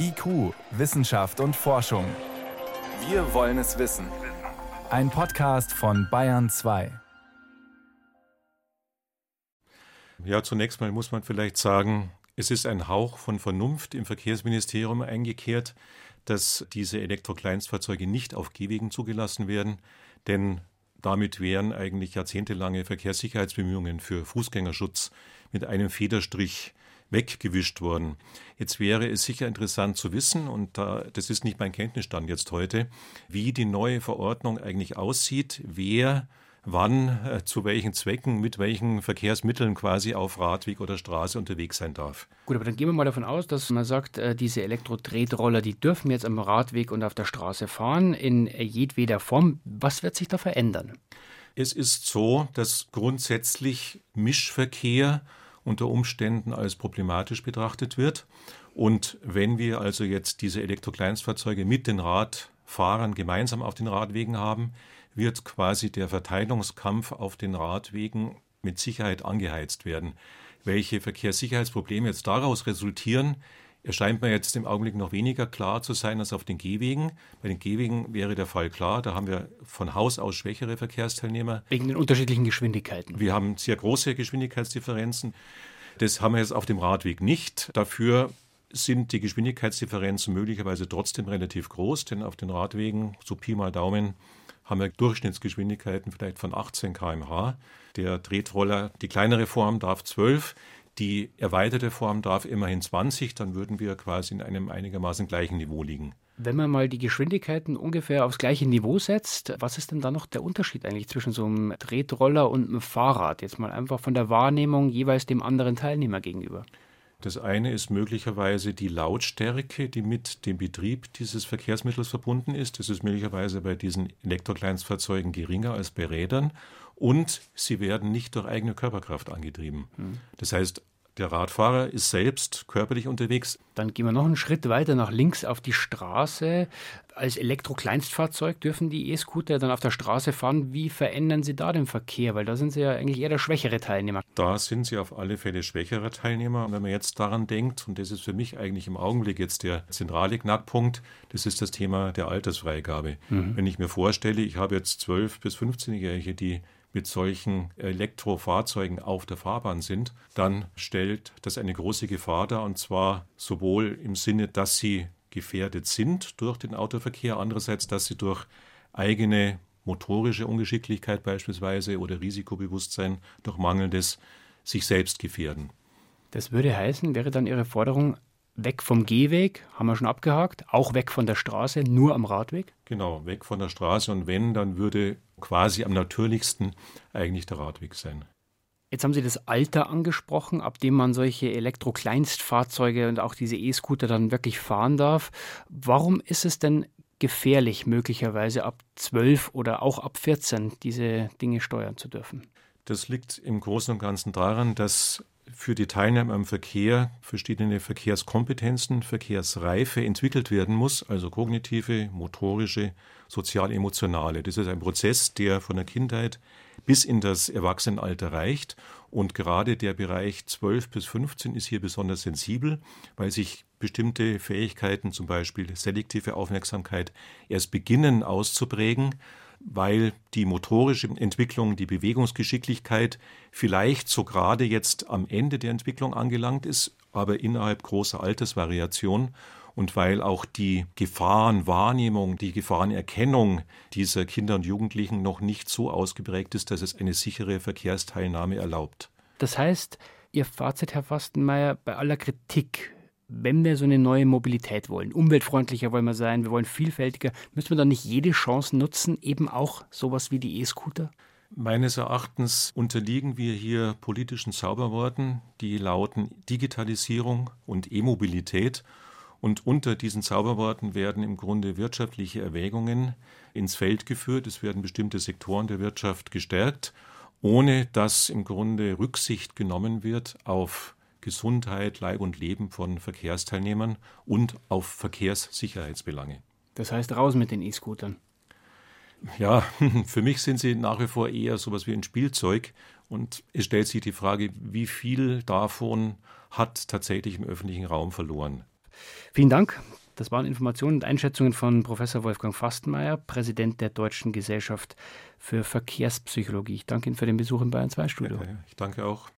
IQ, Wissenschaft und Forschung. Wir wollen es wissen. Ein Podcast von Bayern 2. Ja, zunächst mal muss man vielleicht sagen, es ist ein Hauch von Vernunft im Verkehrsministerium eingekehrt, dass diese Elektrokleinstfahrzeuge nicht auf Gehwegen zugelassen werden, denn damit wären eigentlich jahrzehntelange Verkehrssicherheitsbemühungen für Fußgängerschutz mit einem Federstrich weggewischt worden. Jetzt wäre es sicher interessant zu wissen, und da, das ist nicht mein Kenntnisstand jetzt heute, wie die neue Verordnung eigentlich aussieht, wer wann, äh, zu welchen Zwecken, mit welchen Verkehrsmitteln quasi auf Radweg oder Straße unterwegs sein darf. Gut, aber dann gehen wir mal davon aus, dass man sagt, äh, diese Elektro-Tretroller, die dürfen jetzt am Radweg und auf der Straße fahren, in jedweder Form. Was wird sich da verändern? Es ist so, dass grundsätzlich Mischverkehr unter Umständen als problematisch betrachtet wird. Und wenn wir also jetzt diese Elektrokleinstfahrzeuge mit den Radfahrern gemeinsam auf den Radwegen haben, wird quasi der Verteilungskampf auf den Radwegen mit Sicherheit angeheizt werden. Welche Verkehrssicherheitsprobleme jetzt daraus resultieren, erscheint mir jetzt im Augenblick noch weniger klar zu sein als auf den Gehwegen. Bei den Gehwegen wäre der Fall klar, da haben wir von Haus aus schwächere Verkehrsteilnehmer. Wegen den unterschiedlichen Geschwindigkeiten. Wir haben sehr große Geschwindigkeitsdifferenzen. Das haben wir jetzt auf dem Radweg nicht. Dafür sind die Geschwindigkeitsdifferenzen möglicherweise trotzdem relativ groß, denn auf den Radwegen, so Pi mal Daumen, haben wir Durchschnittsgeschwindigkeiten vielleicht von 18 km/h. Der Tretroller, die kleinere Form darf 12, die erweiterte Form darf immerhin 20, dann würden wir quasi in einem einigermaßen gleichen Niveau liegen. Wenn man mal die Geschwindigkeiten ungefähr aufs gleiche Niveau setzt, was ist denn da noch der Unterschied eigentlich zwischen so einem Tretroller und einem Fahrrad? Jetzt mal einfach von der Wahrnehmung jeweils dem anderen Teilnehmer gegenüber. Das eine ist möglicherweise die Lautstärke, die mit dem Betrieb dieses Verkehrsmittels verbunden ist. Das ist möglicherweise bei diesen Elektrokleinstfahrzeugen geringer als bei Rädern. Und sie werden nicht durch eigene Körperkraft angetrieben. Das heißt, der Radfahrer ist selbst körperlich unterwegs. Dann gehen wir noch einen Schritt weiter nach links auf die Straße. Als Elektro-Kleinstfahrzeug dürfen die E-Scooter dann auf der Straße fahren. Wie verändern Sie da den Verkehr? Weil da sind Sie ja eigentlich eher der schwächere Teilnehmer. Da sind Sie auf alle Fälle schwächerer Teilnehmer. wenn man jetzt daran denkt, und das ist für mich eigentlich im Augenblick jetzt der zentrale Knackpunkt, das ist das Thema der Altersfreigabe. Mhm. Wenn ich mir vorstelle, ich habe jetzt 12- bis 15-Jährige, die mit solchen Elektrofahrzeugen auf der Fahrbahn sind, dann stellt das eine große Gefahr dar, und zwar sowohl im Sinne, dass sie gefährdet sind durch den Autoverkehr, andererseits, dass sie durch eigene motorische Ungeschicklichkeit beispielsweise oder Risikobewusstsein durch mangelndes sich selbst gefährden. Das würde heißen, wäre dann Ihre Forderung, weg vom Gehweg, haben wir schon abgehakt, auch weg von der Straße, nur am Radweg? Genau, weg von der Straße und wenn, dann würde quasi am natürlichsten eigentlich der Radweg sein. Jetzt haben Sie das Alter angesprochen, ab dem man solche Elektro-Kleinstfahrzeuge und auch diese E-Scooter dann wirklich fahren darf. Warum ist es denn gefährlich, möglicherweise ab 12 oder auch ab 14 diese Dinge steuern zu dürfen? Das liegt im Großen und Ganzen daran, dass für die Teilnehmer am Verkehr verschiedene Verkehrskompetenzen, Verkehrsreife entwickelt werden muss, also kognitive, motorische, sozial-emotionale. Das ist ein Prozess, der von der Kindheit bis in das Erwachsenenalter reicht. Und gerade der Bereich 12 bis 15 ist hier besonders sensibel, weil sich bestimmte Fähigkeiten, zum Beispiel selektive Aufmerksamkeit, erst beginnen auszuprägen weil die motorische Entwicklung, die Bewegungsgeschicklichkeit vielleicht so gerade jetzt am Ende der Entwicklung angelangt ist, aber innerhalb großer Altersvariation und weil auch die Gefahrenwahrnehmung, die Gefahrenerkennung dieser Kinder und Jugendlichen noch nicht so ausgeprägt ist, dass es eine sichere Verkehrsteilnahme erlaubt. Das heißt, Ihr Fazit, Herr Fastenmeier, bei aller Kritik wenn wir so eine neue Mobilität wollen, umweltfreundlicher wollen wir sein, wir wollen vielfältiger, müssen wir dann nicht jede Chance nutzen, eben auch sowas wie die E-Scooter? Meines Erachtens unterliegen wir hier politischen Zauberworten, die lauten Digitalisierung und E-Mobilität. Und unter diesen Zauberworten werden im Grunde wirtschaftliche Erwägungen ins Feld geführt. Es werden bestimmte Sektoren der Wirtschaft gestärkt, ohne dass im Grunde Rücksicht genommen wird auf Gesundheit, Leib und Leben von Verkehrsteilnehmern und auf Verkehrssicherheitsbelange. Das heißt raus mit den E-Scootern. Ja, für mich sind sie nach wie vor eher sowas wie ein Spielzeug. Und es stellt sich die Frage, wie viel davon hat tatsächlich im öffentlichen Raum verloren. Vielen Dank. Das waren Informationen und Einschätzungen von Professor Wolfgang Fastenmeier, Präsident der Deutschen Gesellschaft für Verkehrspsychologie. Ich danke Ihnen für den Besuch im Bayern 2 Studio. Ja, ich danke auch.